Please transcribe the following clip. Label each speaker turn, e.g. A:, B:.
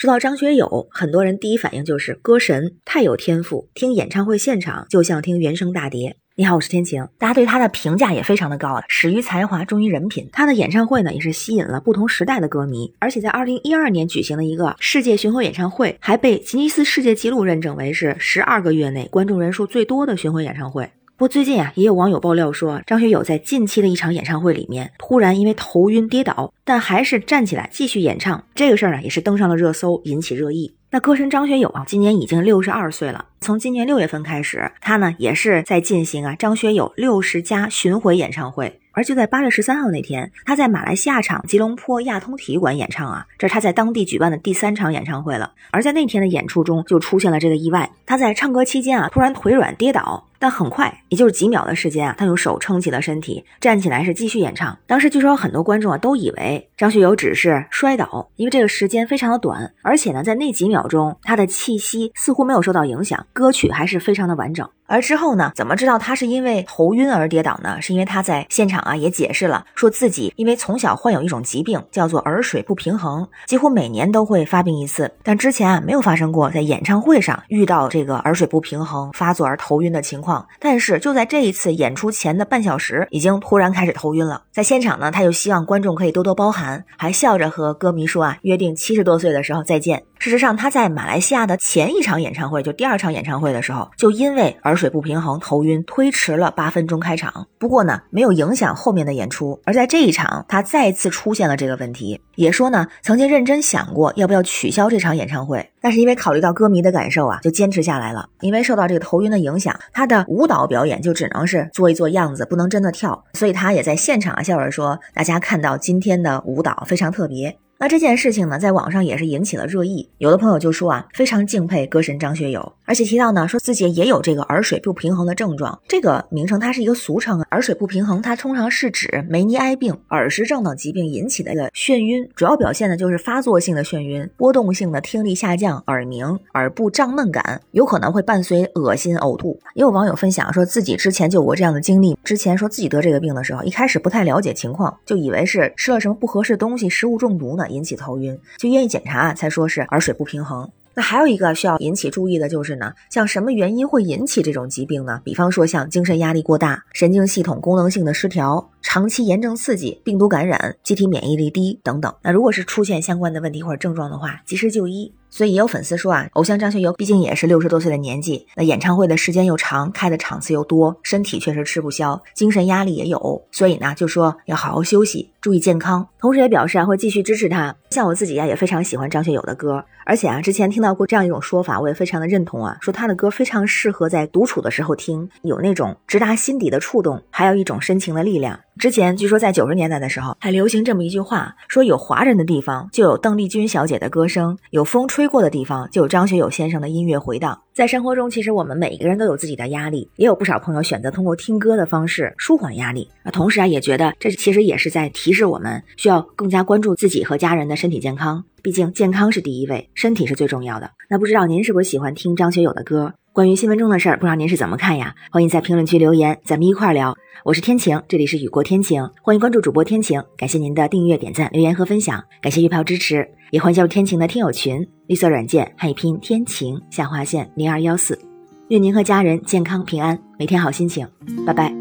A: 说到张学友，很多人第一反应就是歌神，太有天赋，听演唱会现场就像听原声大碟。你好，我是天晴。大家对他的评价也非常的高啊，始于才华，忠于人品。他的演唱会呢，也是吸引了不同时代的歌迷，而且在二零一二年举行的一个世界巡回演唱会，还被吉尼斯世界纪录认证为是十二个月内观众人数最多的巡回演唱会。不过最近啊，也有网友爆料说，张学友在近期的一场演唱会里面，突然因为头晕跌倒，但还是站起来继续演唱。这个事儿呢，也是登上了热搜，引起热议。那歌神张学友啊，今年已经六十二岁了。从今年六月份开始，他呢也是在进行啊张学友六十加巡回演唱会。而就在八月十三号那天，他在马来西亚场吉隆坡亚通体育馆演唱啊，这是他在当地举办的第三场演唱会了。而在那天的演出中，就出现了这个意外，他在唱歌期间啊，突然腿软跌倒。但很快，也就是几秒的时间啊，他用手撑起了身体，站起来是继续演唱。当时据说很多观众啊都以为张学友只是摔倒，因为这个时间非常的短，而且呢，在那几秒钟，他的气息似乎没有受到影响，歌曲还是非常的完整。而之后呢，怎么知道他是因为头晕而跌倒呢？是因为他在现场啊也解释了，说自己因为从小患有一种疾病，叫做耳水不平衡，几乎每年都会发病一次，但之前啊没有发生过在演唱会上遇到这个耳水不平衡发作而头晕的情况。但是就在这一次演出前的半小时，已经突然开始头晕了。在现场呢，他就希望观众可以多多包涵，还笑着和歌迷说啊，约定七十多岁的时候再见。事实上，他在马来西亚的前一场演唱会，就第二场演唱会的时候，就因为耳水不平衡头晕，推迟了八分钟开场。不过呢，没有影响后面的演出。而在这一场，他再次出现了这个问题，也说呢，曾经认真想过要不要取消这场演唱会，但是因为考虑到歌迷的感受啊，就坚持下来了。因为受到这个头晕的影响，他的舞蹈表演就只能是做一做样子，不能真的跳。所以他也在现场啊笑着说：“大家看到今天的舞蹈非常特别。”那这件事情呢，在网上也是引起了热议。有的朋友就说啊，非常敬佩歌神张学友，而且提到呢，说自己也有这个耳水不平衡的症状。这个名称它是一个俗称，耳水不平衡它通常是指梅尼埃病、耳石症等疾病引起的一个眩晕，主要表现的就是发作性的眩晕、波动性的听力下降、耳鸣、耳部胀闷感，有可能会伴随恶心、呕吐。也有网友分享说自己之前就有过这样的经历，之前说自己得这个病的时候，一开始不太了解情况，就以为是吃了什么不合适的东西，食物中毒呢。引起头晕，就愿意检查，才说是耳水不平衡。那还有一个需要引起注意的就是呢，像什么原因会引起这种疾病呢？比方说像精神压力过大、神经系统功能性的失调、长期炎症刺激、病毒感染、机体免疫力低等等。那如果是出现相关的问题或者症状的话，及时就医。所以也有粉丝说啊，偶像张学友毕竟也是六十多岁的年纪，那演唱会的时间又长，开的场次又多，身体确实吃不消，精神压力也有，所以呢，就说要好好休息，注意健康。同时也表示啊，会继续支持他。像我自己呀，也非常喜欢张学友的歌，而且啊，之前听到过这样一种说法，我也非常的认同啊，说他的歌非常适合在独处的时候听，有那种直达心底的触动，还有一种深情的力量。之前据说在九十年代的时候，还流行这么一句话，说有华人的地方就有邓丽君小姐的歌声，有风吹过的地方就有张学友先生的音乐回荡。在生活中，其实我们每一个人都有自己的压力，也有不少朋友选择通过听歌的方式舒缓压力。那同时啊，也觉得这其实也是在提示我们，需要更加关注自己和家人的身体健康。毕竟健康是第一位，身体是最重要的。那不知道您是不是喜欢听张学友的歌？关于新闻中的事儿，不知道您是怎么看呀？欢迎在评论区留言，咱们一块儿聊。我是天晴，这里是雨过天晴，欢迎关注主播天晴。感谢您的订阅、点赞、留言和分享，感谢月票支持，也欢迎加入天晴的听友群，绿色软件汉语拼天晴下划线零二幺四。愿您和家人健康平安，每天好心情。拜拜。